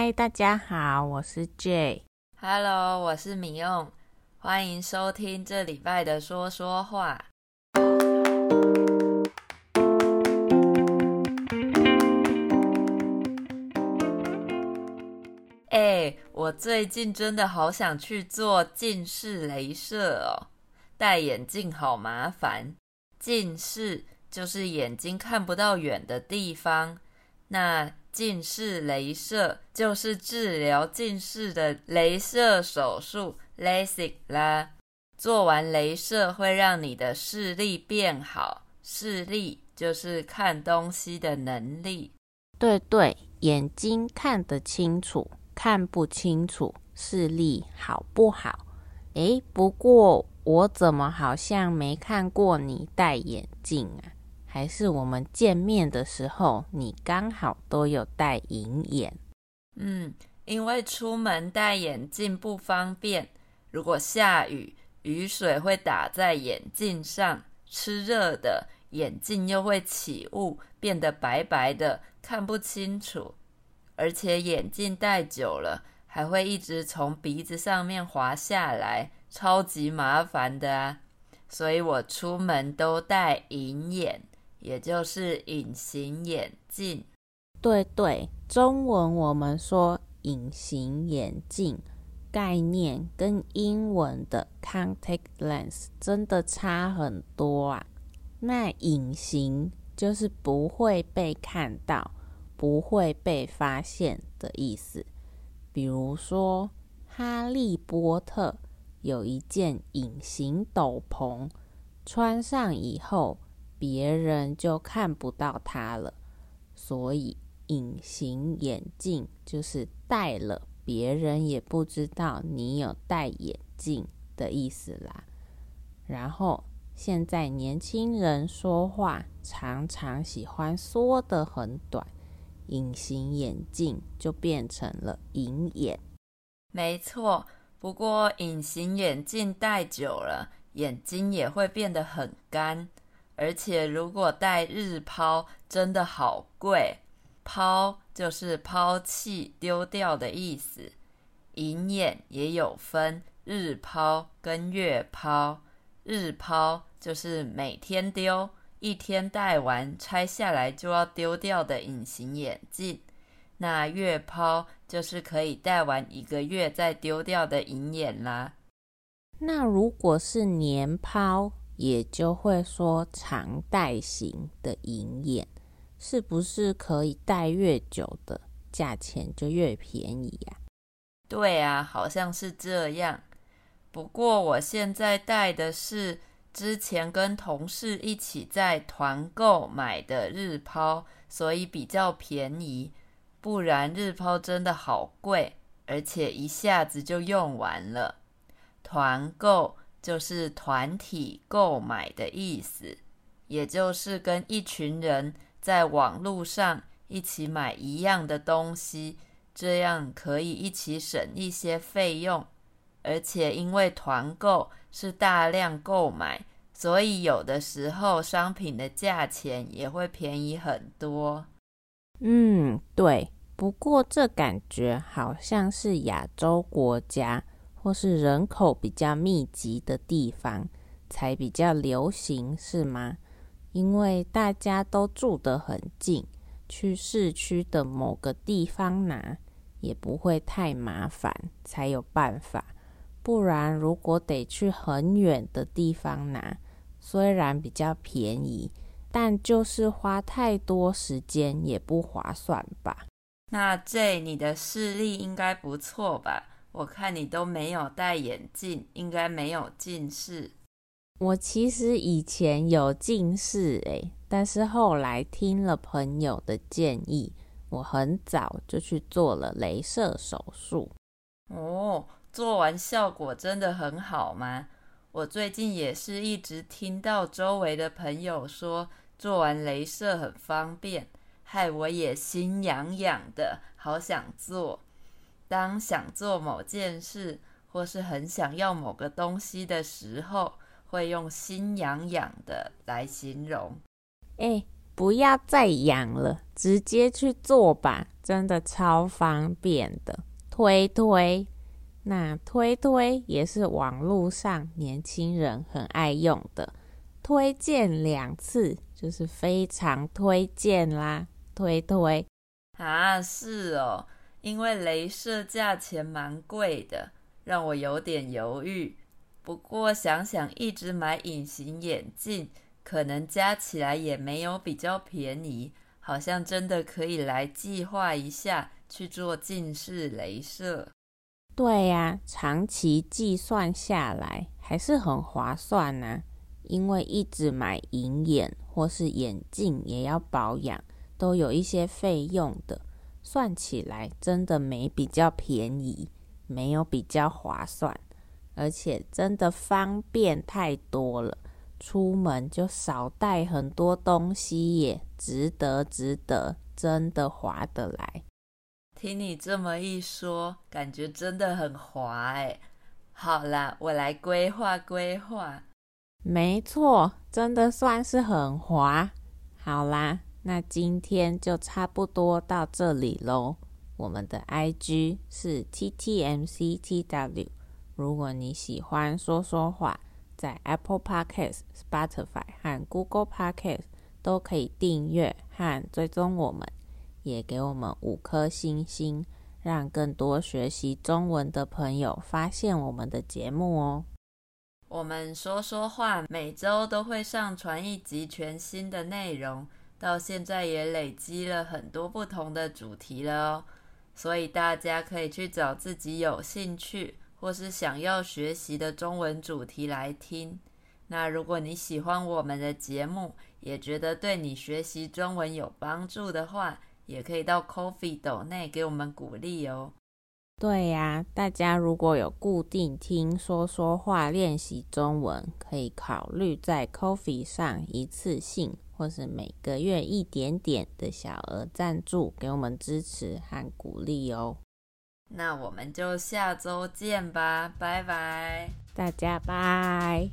嗨，大家好，我是 J。Hello，我是米用。欢迎收听这礼拜的说说话。哎，我最近真的好想去做近视雷射哦，戴眼镜好麻烦。近视就是眼睛看不到远的地方，那近视雷射就是治疗近视的雷射手术 LASIK 啦。做完雷射会让你的视力变好，视力就是看东西的能力。对对，眼睛看得清楚。看不清楚，视力好不好？诶，不过我怎么好像没看过你戴眼镜啊？还是我们见面的时候你刚好都有戴隐眼？嗯，因为出门戴眼镜不方便，如果下雨，雨水会打在眼镜上，吃热的，眼镜又会起雾，变得白白的，看不清楚。而且眼镜戴久了，还会一直从鼻子上面滑下来，超级麻烦的啊！所以我出门都戴隐眼，也就是隐形眼镜。对对，中文我们说隐形眼镜，概念跟英文的 contact lens 真的差很多啊。那隐形就是不会被看到。不会被发现的意思。比如说，哈利波特有一件隐形斗篷，穿上以后，别人就看不到他了。所以，隐形眼镜就是戴了，别人也不知道你有戴眼镜的意思啦。然后，现在年轻人说话常常喜欢说得很短。隐形眼镜就变成了隐眼，没错。不过隐形眼镜戴久了，眼睛也会变得很干，而且如果戴日抛，真的好贵。抛就是抛弃、丢掉的意思。隐眼也有分日抛跟月抛，日抛就是每天丢。一天戴完拆下来就要丢掉的隐形眼镜，那月抛就是可以戴完一个月再丢掉的隐眼啦。那如果是年抛，也就会说常戴型的银眼，是不是可以戴越久的价钱就越便宜呀？对啊，好像是这样。不过我现在戴的是。之前跟同事一起在团购买的日抛，所以比较便宜。不然日抛真的好贵，而且一下子就用完了。团购就是团体购买的意思，也就是跟一群人在网络上一起买一样的东西，这样可以一起省一些费用。而且因为团购是大量购买，所以有的时候商品的价钱也会便宜很多。嗯，对。不过这感觉好像是亚洲国家或是人口比较密集的地方才比较流行，是吗？因为大家都住得很近，去市区的某个地方拿也不会太麻烦，才有办法。不然，如果得去很远的地方拿，虽然比较便宜，但就是花太多时间也不划算吧？那这你的视力应该不错吧？我看你都没有戴眼镜，应该没有近视。我其实以前有近视诶，但是后来听了朋友的建议，我很早就去做了镭射手术。哦。做完效果真的很好吗？我最近也是一直听到周围的朋友说做完镭射很方便，害我也心痒痒的，好想做。当想做某件事或是很想要某个东西的时候，会用心痒痒的来形容。哎，不要再痒了，直接去做吧，真的超方便的。推推，那推推也是网络上年轻人很爱用的，推荐两次就是非常推荐啦。推推啊，是哦，因为镭射价钱蛮贵的，让我有点犹豫。不过想想一直买隐形眼镜，可能加起来也没有比较便宜，好像真的可以来计划一下去做近视镭射。对呀，长期计算下来还是很划算呐，因为一直买隐眼或是眼镜也要保养，都有一些费用的，算起来真的没比较便宜，没有比较划算。而且真的方便太多了，出门就少带很多东西耶，值得值得，真的划得来。听你这么一说，感觉真的很划哎。好啦，我来规划规划。没错，真的算是很划。好啦，那今天就差不多到这里喽。我们的 IG 是 TTMCTW。如果你喜欢说说话，在 Apple Podcast、Spotify 和 Google Podcast 都可以订阅和追踪我们，也给我们五颗星星，让更多学习中文的朋友发现我们的节目哦。我们说说话每周都会上传一集全新的内容，到现在也累积了很多不同的主题了哦，所以大家可以去找自己有兴趣。或是想要学习的中文主题来听。那如果你喜欢我们的节目，也觉得对你学习中文有帮助的话，也可以到 Coffee 斗内给我们鼓励哦。对呀，大家如果有固定听说说话练习中文，可以考虑在 Coffee 上一次性或是每个月一点点的小额赞助，给我们支持和鼓励哦。那我们就下周见吧，拜拜，大家拜。